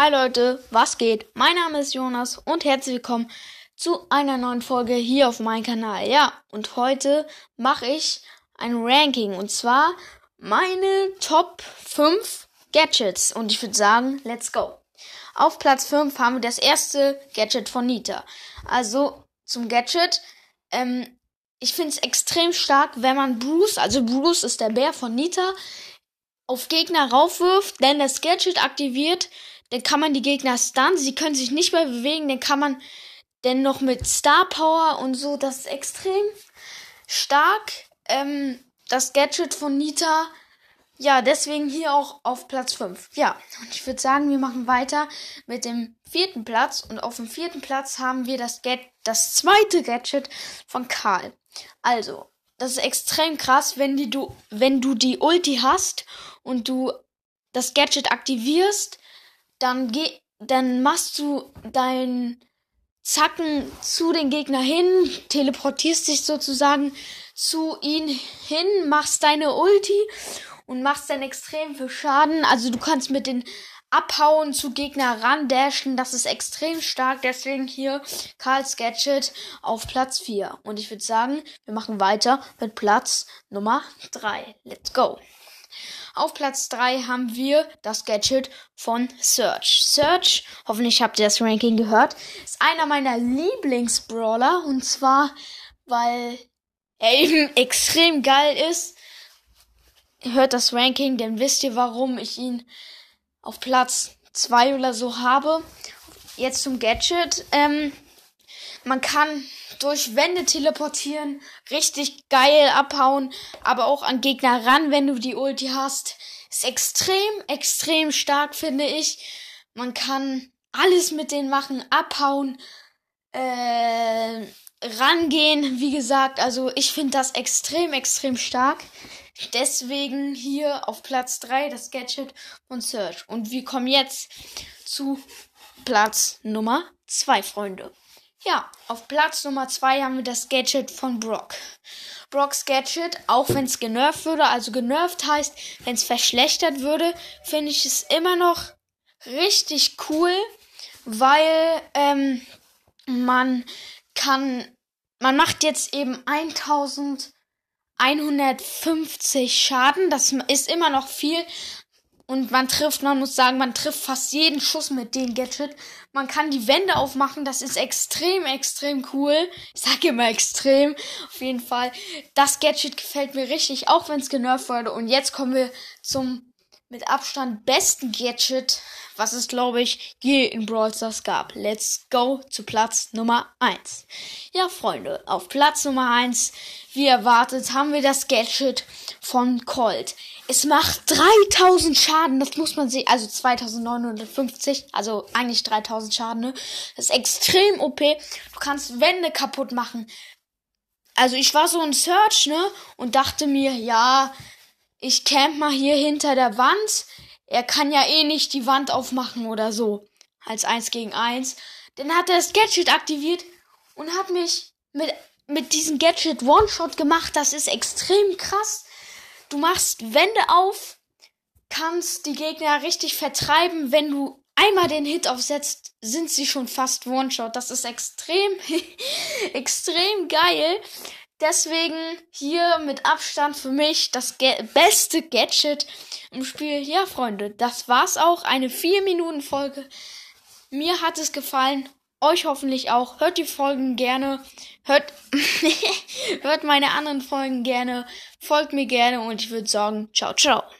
Hi Leute, was geht? Mein Name ist Jonas und herzlich willkommen zu einer neuen Folge hier auf meinem Kanal. Ja, und heute mache ich ein Ranking und zwar meine Top 5 Gadgets. Und ich würde sagen, let's go. Auf Platz 5 haben wir das erste Gadget von Nita. Also zum Gadget. Ähm, ich finde es extrem stark, wenn man Bruce, also Bruce ist der Bär von Nita, auf Gegner raufwirft, denn das Gadget aktiviert dann kann man die Gegner stunnen, sie können sich nicht mehr bewegen, dann kann man denn noch mit Star Power und so, das ist extrem stark. Ähm, das Gadget von Nita, ja, deswegen hier auch auf Platz 5. Ja, und ich würde sagen, wir machen weiter mit dem vierten Platz. Und auf dem vierten Platz haben wir das, Get das zweite Gadget von Karl. Also, das ist extrem krass, wenn, die, du, wenn du die Ulti hast und du das Gadget aktivierst, dann geh, dann machst du deinen Zacken zu den Gegner hin, teleportierst dich sozusagen zu ihn hin, machst deine Ulti und machst dann extrem viel Schaden. Also du kannst mit den abhauen zu Gegner ran dashen, das ist extrem stark, deswegen hier Karls Gadget auf Platz 4. Und ich würde sagen, wir machen weiter mit Platz Nummer 3. Let's go. Auf Platz 3 haben wir das Gadget von Search. Search, hoffentlich habt ihr das Ranking gehört, ist einer meiner Lieblingsbrawler und zwar, weil er eben extrem geil ist. Hört das Ranking, dann wisst ihr, warum ich ihn auf Platz 2 oder so habe. Jetzt zum Gadget. Ähm, man kann durch Wände teleportieren, richtig geil abhauen, aber auch an Gegner ran, wenn du die Ulti hast. Ist extrem, extrem stark, finde ich. Man kann alles mit denen machen, abhauen, äh, rangehen, wie gesagt. Also ich finde das extrem, extrem stark. Deswegen hier auf Platz 3 das Gadget von Search. Und wir kommen jetzt zu Platz Nummer 2, Freunde. Ja, auf Platz Nummer 2 haben wir das Gadget von Brock. Brocks Gadget, auch wenn es genervt würde, also genervt heißt, wenn es verschlechtert würde, finde ich es immer noch richtig cool, weil ähm, man kann, man macht jetzt eben 1150 Schaden, das ist immer noch viel, und man trifft, man muss sagen, man trifft fast jeden Schuss mit dem Gadget. Man kann die Wände aufmachen, das ist extrem, extrem cool. Ich sage immer extrem, auf jeden Fall. Das Gadget gefällt mir richtig, auch wenn es genervt wurde. Und jetzt kommen wir zum mit Abstand besten Gadget, was es, glaube ich, je in Brawl Stars gab. Let's go zu Platz Nummer 1. Ja, Freunde, auf Platz Nummer 1, wie erwartet, haben wir das Gadget von Colt. Es macht 3000 Schaden, das muss man sehen. Also 2950, also eigentlich 3000 Schaden, ne? Das ist extrem OP. Du kannst Wände kaputt machen. Also ich war so in Search, ne? Und dachte mir, ja, ich camp mal hier hinter der Wand. Er kann ja eh nicht die Wand aufmachen oder so. Als 1 gegen 1. Dann hat er das Gadget aktiviert und hat mich mit, mit diesem Gadget One-Shot gemacht. Das ist extrem krass. Du machst Wände auf, kannst die Gegner richtig vertreiben. Wenn du einmal den Hit aufsetzt, sind sie schon fast One-Shot. Das ist extrem, extrem geil. Deswegen hier mit Abstand für mich das Ga beste Gadget im Spiel. Ja, Freunde, das war's auch. Eine 4-Minuten-Folge. Mir hat es gefallen. Euch hoffentlich auch. Hört die Folgen gerne. Hört, hört meine anderen Folgen gerne. Folgt mir gerne und ich würde sagen, ciao, ciao.